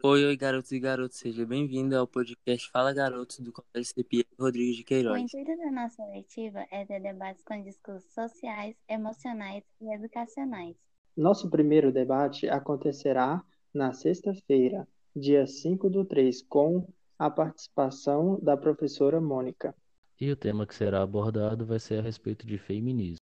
Oi, oi, garotos e garotos, seja bem-vindo ao podcast Fala Garotos do Colégio CPI Rodrigues de Queiroz. O intuito da nossa letiva é ter debates com discursos sociais, emocionais e educacionais. Nosso primeiro debate acontecerá na sexta-feira, dia 5 do 3, com a participação da professora Mônica. E o tema que será abordado vai ser a respeito de feminismo.